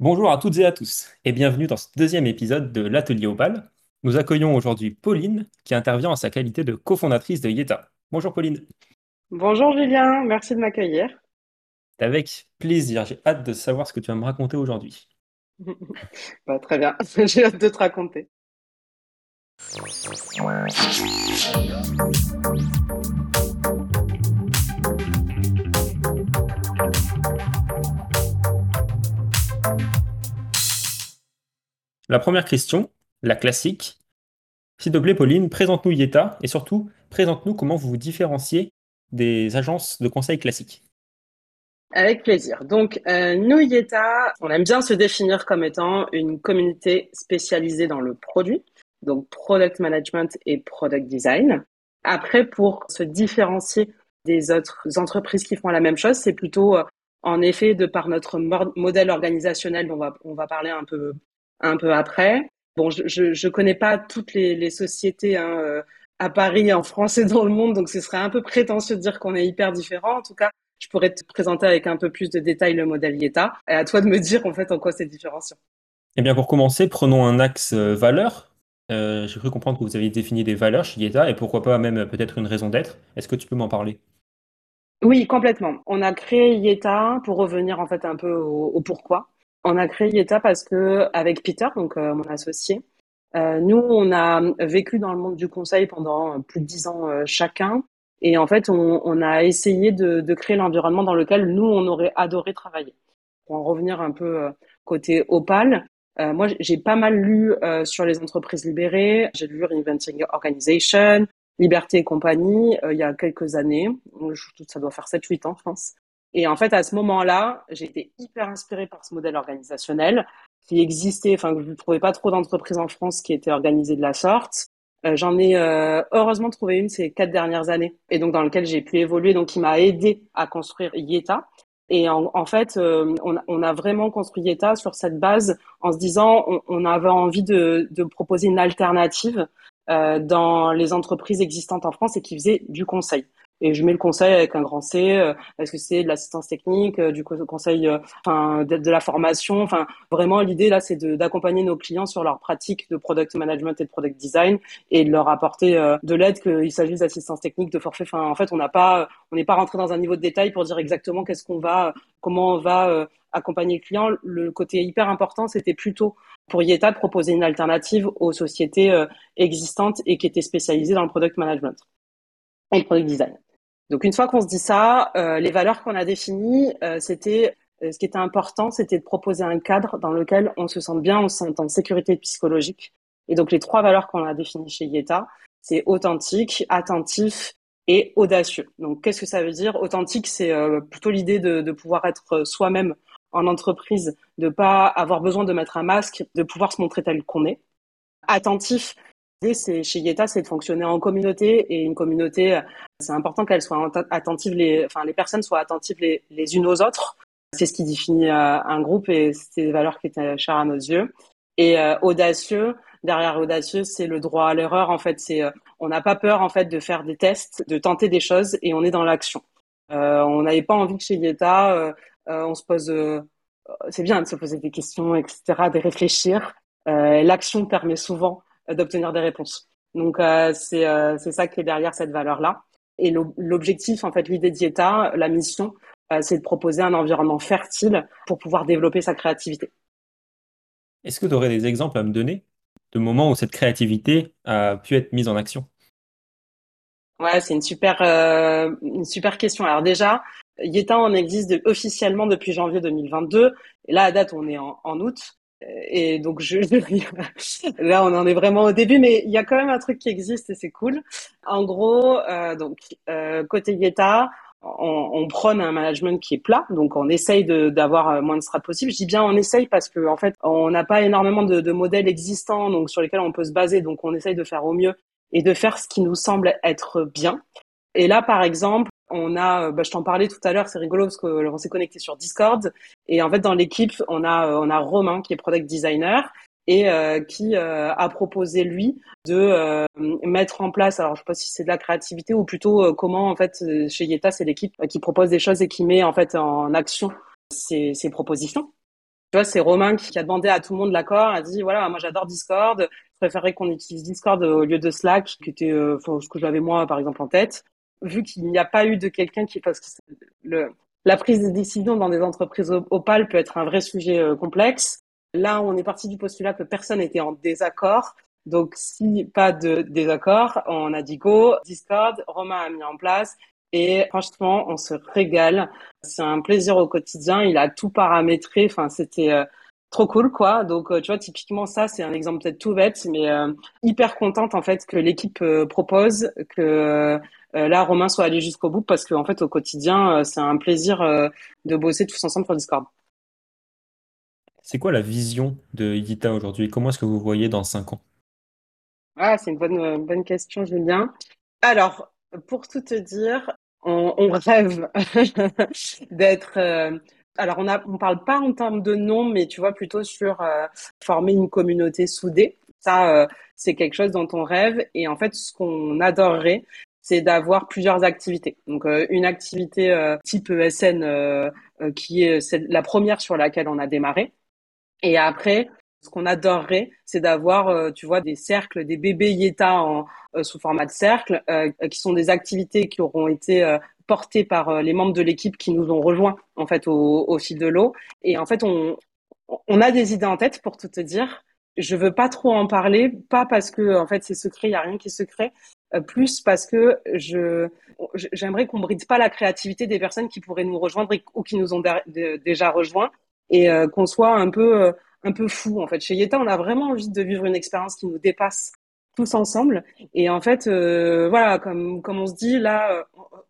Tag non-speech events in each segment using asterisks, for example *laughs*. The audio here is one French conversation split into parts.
Bonjour à toutes et à tous et bienvenue dans ce deuxième épisode de l'Atelier Opal. Nous accueillons aujourd'hui Pauline qui intervient en sa qualité de cofondatrice de Yeta. Bonjour Pauline. Bonjour Julien, merci de m'accueillir. Avec plaisir, j'ai hâte de savoir ce que tu vas me raconter aujourd'hui. *laughs* Bah, très bien, *laughs* j'ai hâte de te raconter. La première question, la classique. S'il te plaît, Pauline, présente-nous Yeta et surtout, présente-nous comment vous vous différenciez des agences de conseil classiques. Avec plaisir. Donc, euh, nous, Yeta, on aime bien se définir comme étant une communauté spécialisée dans le produit, donc product management et product design. Après, pour se différencier des autres entreprises qui font la même chose, c'est plutôt euh, en effet de par notre modèle organisationnel dont on va, on va parler un peu, un peu après. Bon, je, je, je connais pas toutes les, les sociétés hein, euh, à Paris, en France et dans le monde, donc ce serait un peu prétentieux de dire qu'on est hyper différent. En tout cas, je pourrais te présenter avec un peu plus de détails le modèle IETA. Et à toi de me dire en fait en quoi c'est différenciant. Eh bien, pour commencer, prenons un axe euh, valeur. Euh, J'ai cru comprendre que vous aviez défini des valeurs chez IETA et pourquoi pas même peut-être une raison d'être. Est-ce que tu peux m'en parler? Oui, complètement. On a créé IETA pour revenir en fait un peu au, au pourquoi. On a créé IETA parce que avec Peter, donc euh, mon associé, euh, nous on a vécu dans le monde du conseil pendant plus de dix ans euh, chacun. Et en fait, on, on a essayé de, de créer l'environnement dans lequel nous, on aurait adoré travailler. Pour en revenir un peu euh, côté Opal, euh, moi, j'ai pas mal lu euh, sur les entreprises libérées. J'ai lu Reinventing Organization, Liberté et compagnie, il y a quelques années. Ça doit faire 7-8 ans, je pense. Et en fait, à ce moment-là, j'ai été hyper inspirée par ce modèle organisationnel qui existait, enfin, je ne trouvais pas trop d'entreprises en France qui étaient organisées de la sorte. Euh, J'en ai euh, heureusement trouvé une ces quatre dernières années, et donc dans lequel j'ai pu évoluer, donc qui m'a aidé à construire Yeta. Et en, en fait, euh, on, on, a vraiment construit Yeta sur cette base en se disant, on, avait envie de, de, proposer une alternative euh, dans les entreprises existantes en France et qui faisaient du conseil. Et je mets le conseil avec un grand C. Euh, est-ce que c'est de l'assistance technique, euh, du conseil, euh, enfin, de, de, la formation. Enfin, vraiment, l'idée là, c'est d'accompagner nos clients sur leur pratique de product management et de product design et de leur apporter de l'aide, qu'il s'agisse d'assistance technique, de forfait. Enfin, en fait, on n'a pas, on n'est pas rentré dans un niveau de détail pour dire exactement qu'est-ce qu'on va, comment on va accompagner le client. Le côté hyper important, c'était plutôt pour Yeta de proposer une alternative aux sociétés existantes et qui étaient spécialisées dans le product management et le product design? Donc une fois qu'on se dit ça, euh, les valeurs qu'on a définies, euh, c'était euh, ce qui était important, c'était de proposer un cadre dans lequel on se sente bien, on se sent en sécurité psychologique. Et donc les trois valeurs qu'on a définies chez Yeta, c'est authentique, attentif et audacieux. Donc qu'est-ce que ça veut dire? Authentique, c'est euh, plutôt l'idée de, de, pouvoir être soi-même en entreprise, de pas avoir besoin de mettre un masque, de pouvoir se montrer tel qu'on est. Attentif, c'est chez Yeta, c'est de fonctionner en communauté et une communauté, c'est important qu'elle soit attentive, les, enfin les personnes soient attentives les, les unes aux autres. C'est ce qui définit euh, un groupe et c'est des valeurs qui étaient chères à nos yeux. Et euh, audacieux, derrière audacieux, c'est le droit à l'erreur. En fait, c'est euh, on n'a pas peur en fait de faire des tests, de tenter des choses et on est dans l'action. Euh, on n'avait pas envie que chez Yeta, euh, on se pose, c'est bien de se poser des questions, etc., de réfléchir. L'action permet souvent d'obtenir des réponses. Donc euh, c'est euh, c'est ça qui est derrière cette valeur là. Et l'objectif, en fait, l'idée d'IETA, la mission, euh, c'est de proposer un environnement fertile pour pouvoir développer sa créativité. Est-ce que tu aurais des exemples à me donner de moments où cette créativité a pu être mise en action? Ouais, c'est une super euh, une super question. Alors déjà, Yeta en existe de, officiellement depuis janvier 2022. Et là, à date, on est en, en août. Et donc, je, là, on en est vraiment au début, mais il y a quand même un truc qui existe et c'est cool. En gros, euh, donc euh, côté Yeta, on, on, prône un management qui est plat, donc on essaye d'avoir euh, moins de strates possible. Je dis bien on essaye parce que en fait, on n'a pas énormément de, de, modèles existants, donc sur lesquels on peut se baser. Donc, on essaye de faire au mieux et de faire ce qui nous semble être bien. Et là, par exemple, on a, euh, bah, je t'en parlais tout à l'heure, c'est rigolo parce qu'on s'est connecté sur Discord et en fait dans l'équipe on a euh, on a Romain qui est product designer et euh, qui euh, a proposé lui de euh, mettre en place, alors je sais pas si c'est de la créativité ou plutôt euh, comment en fait chez Yeta c'est l'équipe qui propose des choses et qui met en fait en action ses, propositions. Tu vois, c'est Romain qui, a demandé à tout le monde l'accord, a dit voilà, moi j'adore Discord, je préférerais qu'on utilise Discord au lieu de Slack, euh, ce que j'avais moi par exemple en tête. Vu qu'il n'y a pas eu de quelqu'un qui parce que le la prise de décision dans des entreprises opales peut être un vrai sujet euh, complexe. Là, on est parti du postulat que personne n'était en désaccord. Donc, si pas de désaccord, on a dit go, Discord, Romain a mis en place et franchement, on se régale. C'est un plaisir au quotidien. Il a tout paramétré. Enfin, c'était euh, trop cool, quoi. Donc, euh, tu vois, typiquement, ça, c'est un exemple peut-être tout bête, mais euh, hyper contente, en fait, que l'équipe propose, que là, Romain soit allé jusqu'au bout, parce qu'en fait, au quotidien, c'est un plaisir de bosser tous ensemble sur Discord. C'est quoi la vision de Yita aujourd'hui? Comment est-ce que vous voyez dans cinq ans? Ah, c'est une bonne, bonne question, Julien. Alors, pour tout te dire, on, on rêve *laughs* d'être. Euh, alors, on a, on parle pas en termes de nom, mais tu vois plutôt sur euh, former une communauté soudée. Ça, euh, c'est quelque chose dont on rêve. Et en fait, ce qu'on adorerait, c'est d'avoir plusieurs activités. Donc, une activité type ESN qui est la première sur laquelle on a démarré. Et après, ce qu'on adorerait, c'est d'avoir, euh, tu vois, des cercles, des bébés Yeta euh, sous format de cercle, euh, qui sont des activités qui auront été portées par les membres de l'équipe qui nous ont rejoints en fait au, fil de l'eau. Et en fait, on, a des idées en tête pour tout te dire. Je veux pas trop en parler, pas parce que en fait c'est secret, il y a rien qui est secret, plus parce que je j'aimerais qu'on bride pas la créativité des personnes qui pourraient nous rejoindre ou qui nous ont déjà rejoints et qu'on soit un peu un peu fou en fait. Chez Yeta, on a vraiment envie de vivre une expérience qui nous dépasse tous ensemble. Et en fait, euh, voilà, comme comme on se dit là, euh,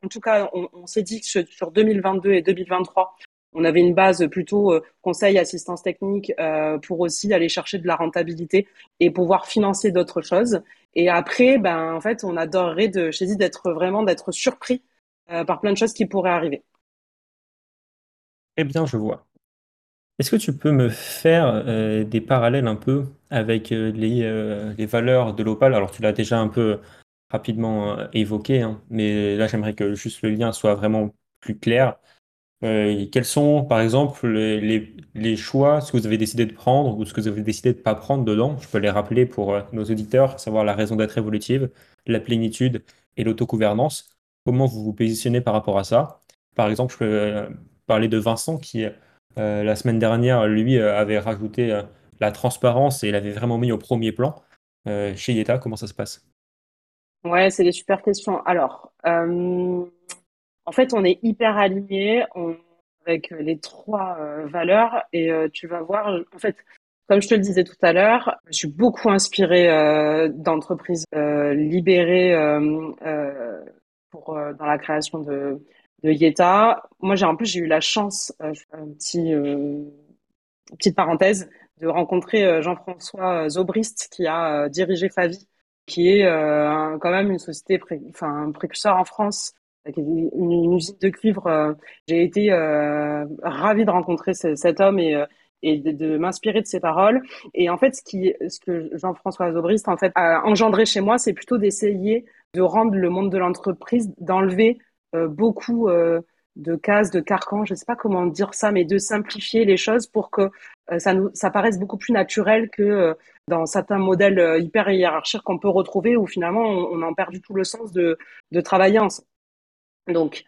en tout cas, on, s'est dit que sur 2022 et 2023, on avait une base plutôt euh, conseil, assistance technique pour aussi aller chercher de la rentabilité et pouvoir financer d'autres choses. Et après, ben en fait, on adorerait de chez d'être vraiment d'être surpris par plein de choses qui pourraient arriver. Eh bien, je vois. Est-ce que tu peux me faire euh, des parallèles un peu avec euh, euh, les, valeurs de l'Opal? Alors, tu l'as déjà un peu rapidement évoqué, hein, mais là, j'aimerais que juste le lien soit vraiment plus clair. quels sont, par exemple, les, choix, ce que vous avez décidé de prendre ou ce que vous avez décidé de ne pas prendre dedans? Je peux les rappeler pour nos auditeurs, savoir la raison d'être évolutive, la plénitude et l'autogouvernance. Comment vous vous positionnez par rapport à ça? Par exemple, je peux parler de Vincent qui euh, la semaine dernière, lui euh, avait rajouté euh, la transparence et il avait vraiment mis au premier plan. chez Yeta, comment ça se passe? Ouais, c'est des super questions. Alors, en fait, on est hyper alignés avec les trois valeurs et tu vas voir, en fait, comme je te le disais tout à l'heure, je suis beaucoup inspirée d'entreprises libérées pour dans la création de de Yeta. Moi, j'ai en plus j'ai eu la chance, euh, un petit euh, petite parenthèse, de rencontrer euh, Jean-François Zobrist qui a dirigé Favi, qui est quand même une société, enfin un précurseur en France, une, une usine de cuivre. j'ai été ravie de rencontrer cet homme et et de, m'inspirer de ses paroles. Et en fait, ce qui, ce que Jean-François Zobrist en fait a engendré chez moi, c'est plutôt d'essayer de rendre le monde de l'entreprise, d'enlever euh, beaucoup euh, de cases, de carcans, je ne sais pas comment dire ça, mais de simplifier les choses pour que euh, ça nous ça paraisse beaucoup plus naturel que dans certains modèles hyper hiérarchiques qu'on peut retrouver où finalement on, en perd du tout le sens de, de travailler ensemble. Donc,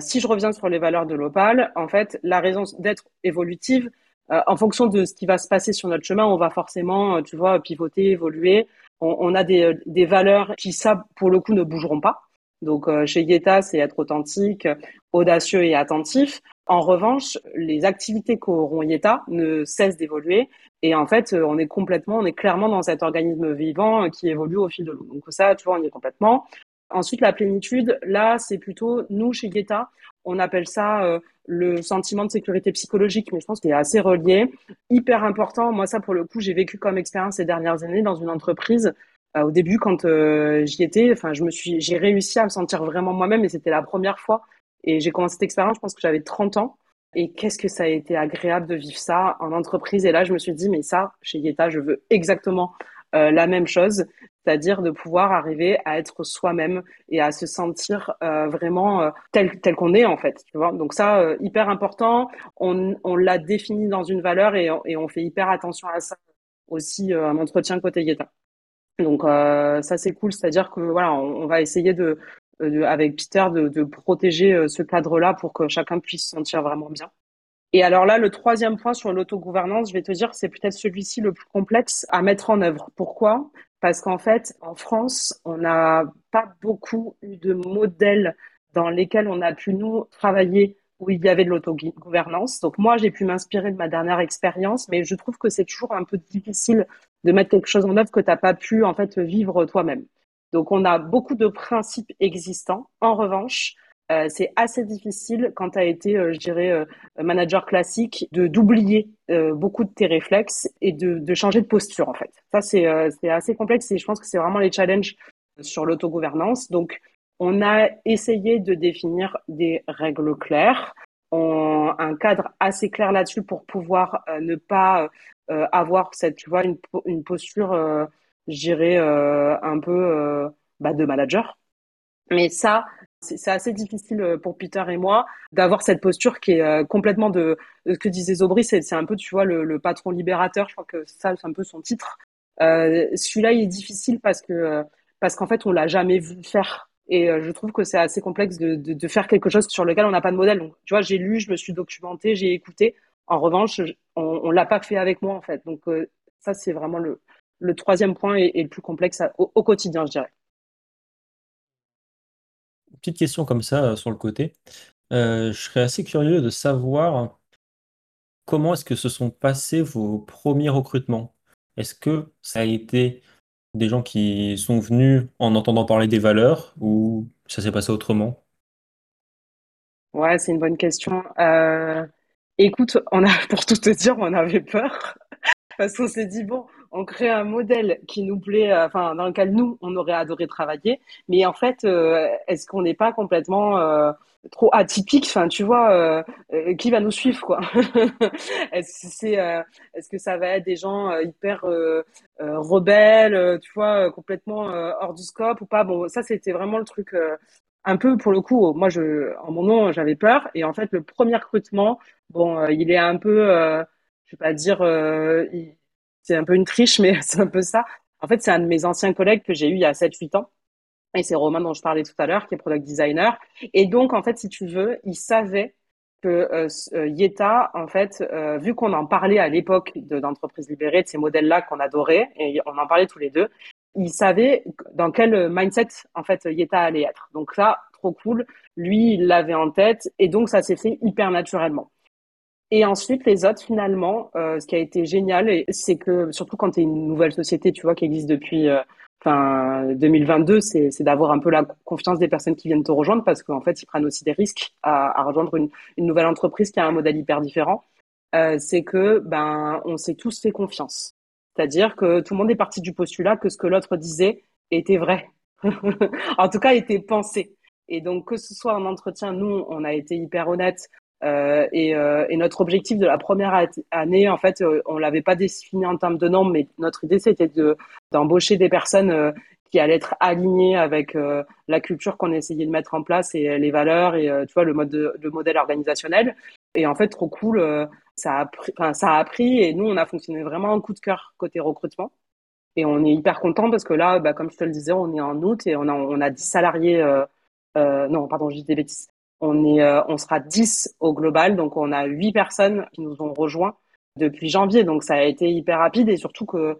si je reviens sur les valeurs de l'Opal, en fait, la raison d'être évolutive, en fonction de ce qui va se passer sur notre chemin, on va forcément, tu vois, pivoter, évoluer. On, on a des, des valeurs qui, ça, pour le coup, ne bougeront pas. Donc euh, chez Yeta, c'est être authentique, audacieux et attentif. En revanche, les activités qu'auront Yeta ne cessent d'évoluer. Et en fait, euh, on est complètement, on est clairement dans cet organisme vivant qui évolue au fil de l'eau. Donc ça, tu vois, on y est complètement. Ensuite, la plénitude, là, c'est plutôt, nous, chez Yeta, on appelle ça euh, le sentiment de sécurité psychologique, mais je pense qu'il est assez relié. Hyper important. Moi, ça, pour le coup, j'ai vécu comme expérience ces dernières années dans une entreprise euh, au début, quand euh, j'y étais, enfin, je me suis, j'ai réussi à me sentir vraiment moi-même et c'était la première fois. Et j'ai commencé cette expérience, je pense que j'avais 30 ans. Et qu'est-ce que ça a été agréable de vivre ça en entreprise. Et là, je me suis dit, mais ça, chez Yeta, je veux exactement la même chose, c'est-à-dire de pouvoir arriver à être soi-même et à se sentir vraiment tel tel qu'on est en fait, tu vois. Donc ça, hyper important. On, on l'a défini dans une valeur et, et on fait hyper attention à ça aussi un entretien côté Yeta. Donc ça c'est cool, c'est-à-dire que voilà, on, va essayer de, avec Peter de, de protéger ce cadre-là pour que chacun puisse se sentir vraiment bien. Et alors là, le troisième point sur l'autogouvernance, je vais te dire, c'est peut-être celui-ci le plus complexe à mettre en œuvre. Pourquoi? Parce qu'en fait, en France, on n'a pas beaucoup eu de modèles dans lesquels on a pu nous travailler où il y avait de l'autogouvernance. Donc moi, j'ai pu m'inspirer de ma dernière expérience, mais je trouve que c'est toujours un peu difficile de mettre quelque chose en œuvre que tu n'as pas pu en fait vivre toi-même. Donc on a beaucoup de principes existants. En revanche, euh, c'est assez difficile quand tu as été, euh, je dirais, euh, manager classique, de d'oublier beaucoup de tes réflexes et de, de changer de posture en fait. Ça c'est assez complexe et je pense que c'est vraiment les challenges sur l'autogouvernance. Donc on a essayé de définir des règles claires, un cadre assez clair là-dessus pour pouvoir ne pas avoir cette, tu vois, une, une posture, je dirais, un peu bah, de manager. Mais ça, c'est assez difficile euh, pour Peter et moi d'avoir cette posture qui est euh, complètement de, ce que disait Zobri, c'est un peu, tu vois, le, patron libérateur. Je crois que ça, c'est un peu son titre. Euh, Celui-là, il est difficile parce que parce qu'en fait, on l'a jamais vu faire. Et euh, je trouve que c'est assez complexe de, de, faire quelque chose sur lequel on n'a pas de modèle. Donc, tu vois, j'ai lu, je me suis documenté, j'ai écouté. En revanche, on, on l'a pas fait avec moi, en fait. Donc, ça, c'est vraiment le, le troisième point et, le plus complexe au quotidien, je dirais petite question comme ça euh, sur le côté. Euh, je serais assez curieux de savoir comment est-ce que se sont passés vos premiers recrutements. Est-ce que ça a été des gens qui sont venus en entendant parler des valeurs ou ça s'est passé autrement? Ouais, c'est une bonne question. Euh, écoute, on a, *laughs* pour tout te dire, on avait peur *laughs* parce qu'on s'est dit bon, on crée un modèle qui nous plaît, euh, enfin dans lequel nous on aurait adoré travailler, mais en fait, euh, est-ce qu'on n'est pas complètement euh, trop atypique? Enfin, tu vois, qui va nous suivre quoi? *laughs* Est-ce que c'est, est-ce que ça va être des gens hyper rebelles, tu vois, complètement hors du scope ou pas? Bon, ça c'était vraiment le truc un peu pour le coup, moi je, en mon nom, j'avais peur. Et en fait, le premier recrutement, bon, il est un peu, je vais pas dire, c'est un peu une triche, mais *laughs* c'est un peu ça. En fait, c'est un de mes anciens collègues que j'ai eu il y a 7-8 ans. Et c'est Romain dont je parlais tout à l'heure, qui est product designer. Et donc, en fait, si tu veux, il savait que euh, euh Yeta, en fait, euh, vu qu'on en parlait à l'époque d'entreprises libérées, de ces modèles-là qu'on adorait, et on en parlait tous les deux, il savait dans quel mindset, en fait, Yeta allait être. Donc là, trop cool. Lui, il l'avait en tête, et donc ça s'est fait hyper naturellement. Et ensuite, les autres, finalement, euh, ce qui a été génial, c'est que surtout quand tu es une nouvelle société, tu vois, qui existe depuis euh, enfin 2022, c'est d'avoir un peu la confiance des personnes qui viennent te rejoindre parce qu'en fait, ils prennent aussi des risques à, rejoindre une, nouvelle entreprise qui a un modèle hyper différent. Euh, c'est que ben on s'est tous fait confiance. C'est-à-dire que tout le monde est parti du postulat que ce que l'autre disait était vrai. *laughs* en tout cas, était pensé. Et donc, que ce soit en entretien, nous, on a été hyper honnête. Euh, et, euh, et, notre objectif de la première année, en fait, euh, on l'avait pas défini en termes de normes, mais notre idée c'était de d'embaucher des personnes qui allaient être alignées avec la culture qu'on essayait de mettre en place et les valeurs et tu vois le mode de, le modèle organisationnel. Et en fait, trop cool, ça a pris, ça a pris et nous on a fonctionné vraiment en coup de cœur côté recrutement. Et on est hyper content parce que là, bah, comme je te le disais, on est en août et on a on a 10 salariés. Non, pardon, je dis des bêtises. On, est, euh, on sera 10 au global, donc on a 8 personnes qui nous ont rejoints depuis janvier. Donc ça a été hyper rapide et surtout que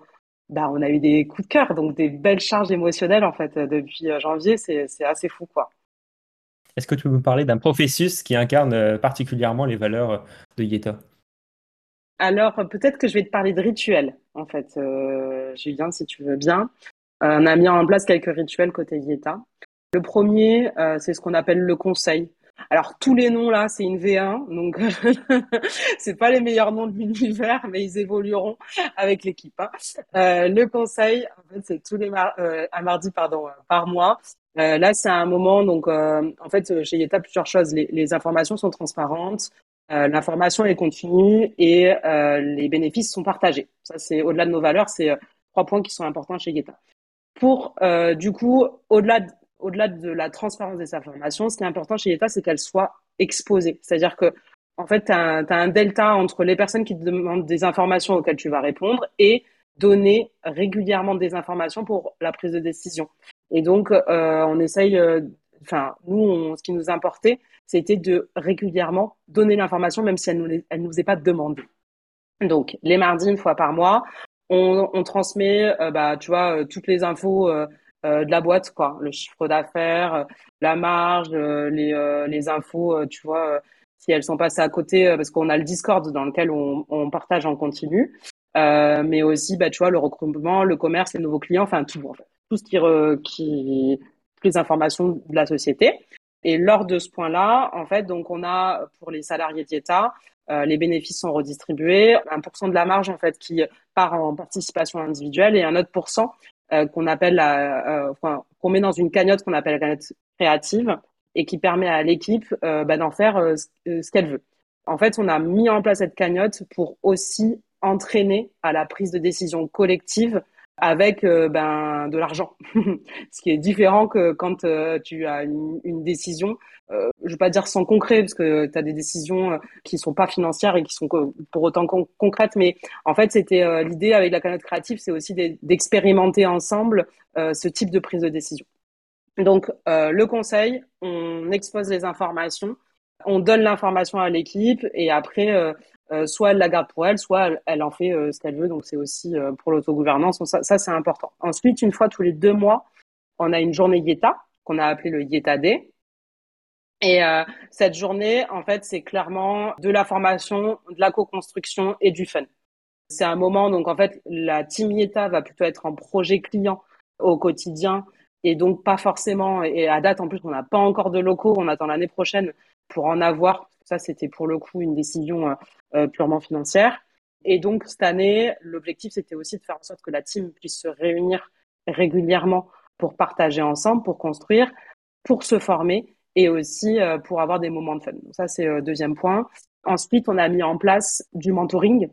bah, on a eu des coups de cœur, donc des belles charges émotionnelles en fait depuis euh, janvier. C'est assez fou quoi. Est-ce que tu peux me parler d'un processus qui incarne euh, particulièrement les valeurs de Yeta? Alors peut-être que je vais te parler de rituels en fait, Julien, si tu veux bien. on a mis en place quelques rituels côté Yeta. Le premier, c'est ce qu'on appelle le conseil. Alors tous les noms là, c'est une V1, donc *laughs* c'est pas les meilleurs noms de l'univers, mais ils évolueront avec l'équipe. Hein. Euh, le conseil, en fait, c'est tous les mar euh, un mardi pardon euh, par mois. Euh, là, c'est un moment donc euh, en fait chez Yeta plusieurs choses. Les, informations sont transparentes, l'information est continue et les bénéfices sont partagés. Ça, c'est au-delà de nos valeurs, c'est trois points qui sont importants chez Yeta. Pour, euh, du coup, au-delà de, au-delà de la transparence des informations, ce qui est important chez Yeta, c'est qu'elles soient exposées. C'est-à-dire que, en fait, tu as, un delta entre les personnes qui te demandent des informations auxquelles tu vas répondre et donner régulièrement des informations pour la prise de décision. Et donc, euh, on essaye, euh, enfin, nous, ce qui nous importait, c'était de régulièrement donner l'information, même si elle ne nous, est pas demandée. Donc, les mardis, une fois par mois, on, on transmet, euh, bah, tu vois, toutes les infos de la boîte, quoi, le chiffre d'affaires, la marge, les, les infos, tu vois, si elles sont passées à côté, parce qu'on a le Discord dans lequel on, on partage en continu. Euh, mais aussi, bah, tu vois, le recrutement, le commerce, les nouveaux clients, enfin tout, tout ce qui, re, qui, les informations de la société. Et lors de ce point-là, en fait, donc on a pour les salariés d'État, euh, les bénéfices sont redistribués, 1% de la marge en fait qui part en participation individuelle et un autre pourcent euh, qu'on appelle la, euh, qu'on met dans une cagnotte qu'on appelle la cagnotte créative et qui permet à l'équipe euh, bah, d'en faire euh, ce qu'elle veut. En fait, on a mis en place cette cagnotte pour aussi entraîner à la prise de décision collective avec euh, ben de l'argent, *laughs* ce qui est différent que quand euh, tu as une, décision, euh, je vais pas dire sans concret parce que tu as des décisions qui sont pas financières et qui sont pour autant concrètes, mais en fait c'était l'idée avec la cagnotte créative, c'est aussi d'expérimenter ensemble ce type de prise de décision. Donc le conseil, on expose les informations, on donne l'information à l'équipe et après euh, soit elle la garde pour elle, soit elle, en fait euh, ce qu'elle veut. Donc c'est aussi euh, pour l'autogouvernance. Ça, ça c'est important. Ensuite, une fois tous les deux mois, on a une journée Yeta qu'on a appelée le Yeta Day. Et cette journée, en fait, c'est clairement de la formation, de la co-construction et du fun. C'est un moment, donc en fait, la team Yeta va plutôt être en projet client au quotidien et donc pas forcément, et à date en plus, on n'a pas encore de locaux, on attend l'année prochaine pour en avoir. Ça, c'était pour le coup une décision euh, purement financière. Et donc, cette année, l'objectif, c'était aussi de faire en sorte que la team puisse se réunir régulièrement pour partager ensemble, pour construire, pour se former et aussi euh, pour avoir des moments de fun. Donc ça, c'est le deuxième point. Ensuite, on a mis en place du mentoring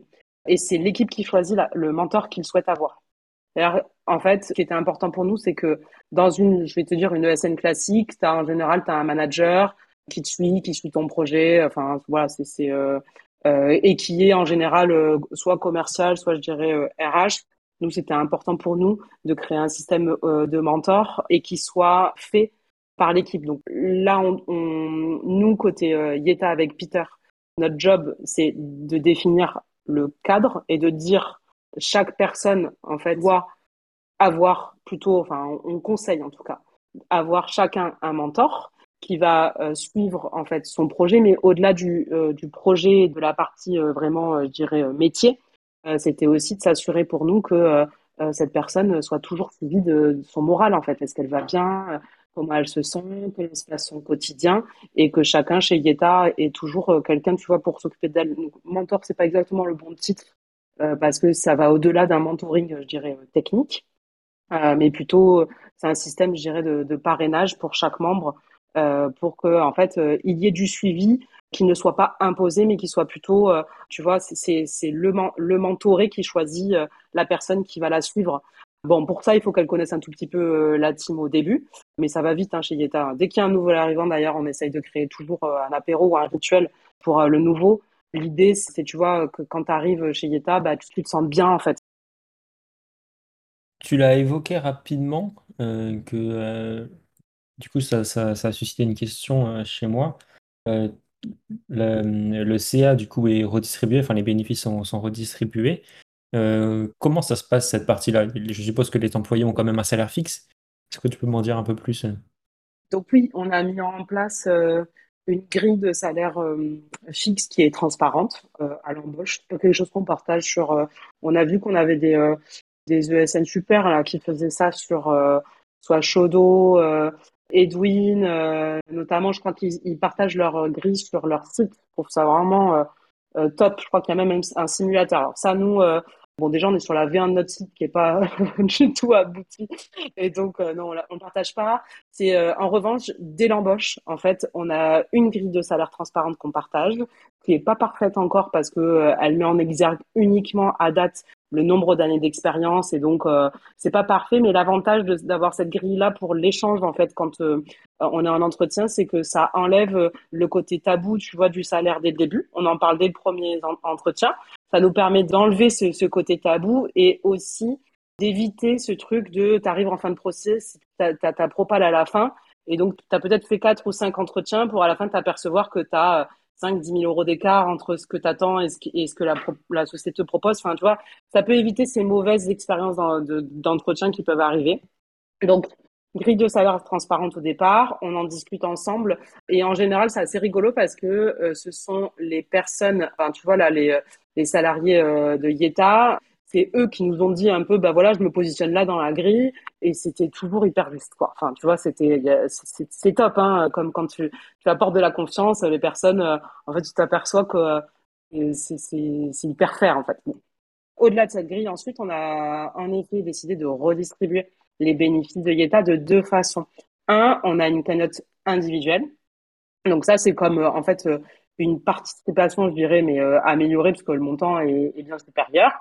et c'est l'équipe qui choisit le mentor qu'il souhaite avoir. En fait, ce qui était important pour nous, c'est que dans une, je vais te dire, une ESN classique, as, en général, tu as un manager qui te suit, qui suit ton projet. Enfin, voilà, c'est euh, euh, et qui est en général euh, soit commercial, soit je dirais RH. Nous, c'était important pour nous de créer un système de mentor et qui soit fait par l'équipe. Donc là, on, on, nous, côté Yeta avec Peter, notre job, c'est de définir le cadre et de dire chaque personne, en fait, doit avoir plutôt, enfin, on conseille en tout cas, avoir chacun un mentor qui va euh, suivre en fait son projet, mais au-delà du, euh, du projet, de la partie euh, vraiment, je dirais, métier, c'était aussi de s'assurer pour nous que cette personne soit toujours suivie de, son moral en fait. Est-ce qu'elle va bien Comment elle se sent Comment se passe son quotidien Et que chacun chez Yeta est toujours quelqu'un, tu vois, pour s'occuper d'elle. Mentor, c'est pas exactement le bon titre parce que ça va au-delà d'un mentoring, je dirais, technique. mais plutôt, c'est un système, je dirais, de, de parrainage pour chaque membre euh, pour que en fait euh, il y ait du suivi qui ne soit pas imposé mais qui soit plutôt euh, tu vois c'est le le mentoré qui choisit la personne qui va la suivre Bon, pour ça, il faut qu'elle connaisse un tout petit peu la team au début, mais ça va vite hein, chez Yeta. Dès qu'il y a un nouveau arrivant, d'ailleurs, on essaye de créer toujours un apéro ou un rituel pour le nouveau. L'idée, c'est, tu vois, que quand tu arrives chez Yeta, bah, tu, te sens bien, en fait. Tu l'as évoqué rapidement, que du coup, ça, ça, a suscité une question euh, chez moi. Euh, le, CA, du coup, est redistribué, enfin, les bénéfices sont, redistribués. Euh, comment ça se passe cette partie-là? Je suppose que les employés ont quand même un salaire fixe. Est-ce que tu peux m'en dire un peu plus? Donc oui, on a mis en place une grille de salaire fixe qui est transparente à l'embauche. Quelque chose qu'on partage sur. on a vu qu'on avait des, des ESN super qui faisaient ça sur soit Shodo, Edwin, euh, notamment, je crois qu'ils partagent leur euh, grille sur leur site. Je trouve ça vraiment euh, top. Je crois qu'il y a même un simulateur. Alors ça, nous, Bon, déjà, on est sur la V1 de notre site qui est pas *laughs* du tout abouti. Et donc, euh, non, on ne partage pas. C'est euh, en revanche, dès l'embauche, en fait, on a une grille de salaire transparente qu'on partage, qui est pas parfaite encore parce que euh, elle met en exergue uniquement à date le nombre d'années d'expérience et donc euh, c'est pas parfait mais l'avantage d'avoir cette grille là pour l'échange en fait quand on est en entretien c'est que ça enlève le côté tabou tu vois du salaire dès le début on en parle dès le premier entretien ça nous permet d'enlever ce, côté tabou et aussi d'éviter ce truc de tu arrives en fin de process, tu as, ta propale à la fin et donc tu as peut-être fait quatre ou cinq entretiens pour à la fin t'apercevoir que tu as 5 10 000 euros d'écart entre ce que tu attends et ce, et ce que la, la, société te propose. Enfin, tu vois, ça peut éviter ces mauvaises expériences d'entretien qui peuvent arriver. Donc, grille de salaire transparente au départ, on en discute ensemble. Et en général c'est assez rigolo parce que euh, ce sont les personnes, enfin tu vois là les, les salariés euh, de Yeta, c'est eux qui nous ont dit un peu bah voilà je me positionne là dans la grille. Et c'était toujours hyper juste quoi. Enfin tu vois c'était c'est top hein comme quand tu tu apportes de la confiance les personnes euh, en fait tu t'aperçois que c'est c'est hyper fair en fait. Au-delà de cette grille ensuite on a en effet décidé de redistribuer les bénéfices de Yeta de deux façons. Un, on a une cagnotte individuelle. Donc ça, c'est comme euh, en fait euh, une participation, je dirais, mais euh, améliorée parce que le montant est, bien supérieur.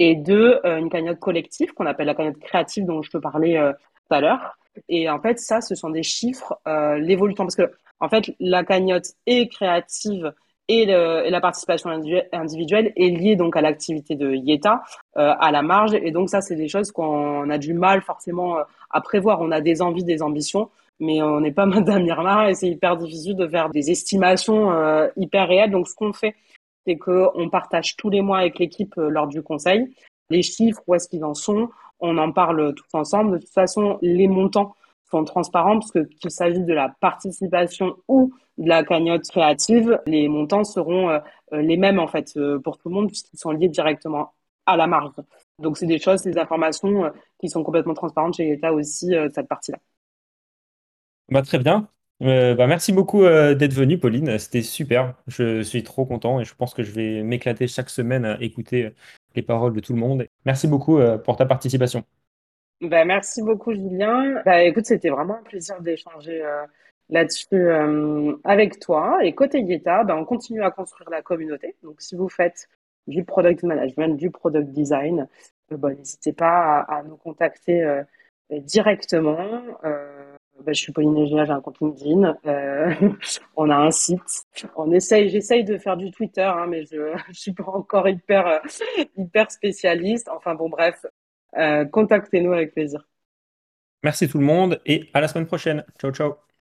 Et deux, une cagnotte collective qu'on appelle la cagnotte créative dont je te parlais tout à l'heure. Et en fait, ça, ce sont des chiffres, l'évolution, parce que en fait, la cagnotte est créative et, le, et, la participation individuelle est liée donc à l'activité de Yeta, euh, à la marge. Et donc ça, c'est des choses qu'on a du mal forcément euh, à prévoir. On a des envies, des ambitions, mais on n'est pas *laughs* Madame Irma et c'est hyper difficile de faire des estimations euh, hyper réelles. Donc ce qu'on fait, c'est qu'on partage tous les mois avec l'équipe euh, lors du conseil les chiffres, où est-ce qu'ils en sont. On en parle tous ensemble. De toute façon, les montants sont transparents parce qu'il s'agisse de la participation ou de la cagnotte créative, les montants seront euh, les mêmes en fait euh, pour tout le monde puisqu'ils sont liés directement à la marge. Donc c'est des choses, des informations euh, qui sont complètement transparentes chez l'État aussi cette partie-là. Bah, très bien. bah, merci beaucoup d'être venue, Pauline. C'était super. Je suis trop content et je pense que je vais m'éclater chaque semaine à écouter les paroles de tout le monde. Merci beaucoup pour ta participation. Bah, merci beaucoup, Julien. Bah, écoute, c'était vraiment un plaisir d'échanger euh, là-dessus euh, avec toi. Et côté Guetta, bah, on continue à construire la communauté. Donc, si vous faites du product management, du product design, euh, bah, n'hésitez pas à, nous contacter directement. Bah, je suis Pauline j'ai un compte LinkedIn, *laughs* on a un site. On essaye, j'essaye de faire du Twitter, hein, mais je, *laughs* je suis pas encore hyper hyper spécialiste. Enfin bon, bref, euh, contactez-nous avec plaisir. Merci tout le monde et à la semaine prochaine. Ciao, ciao.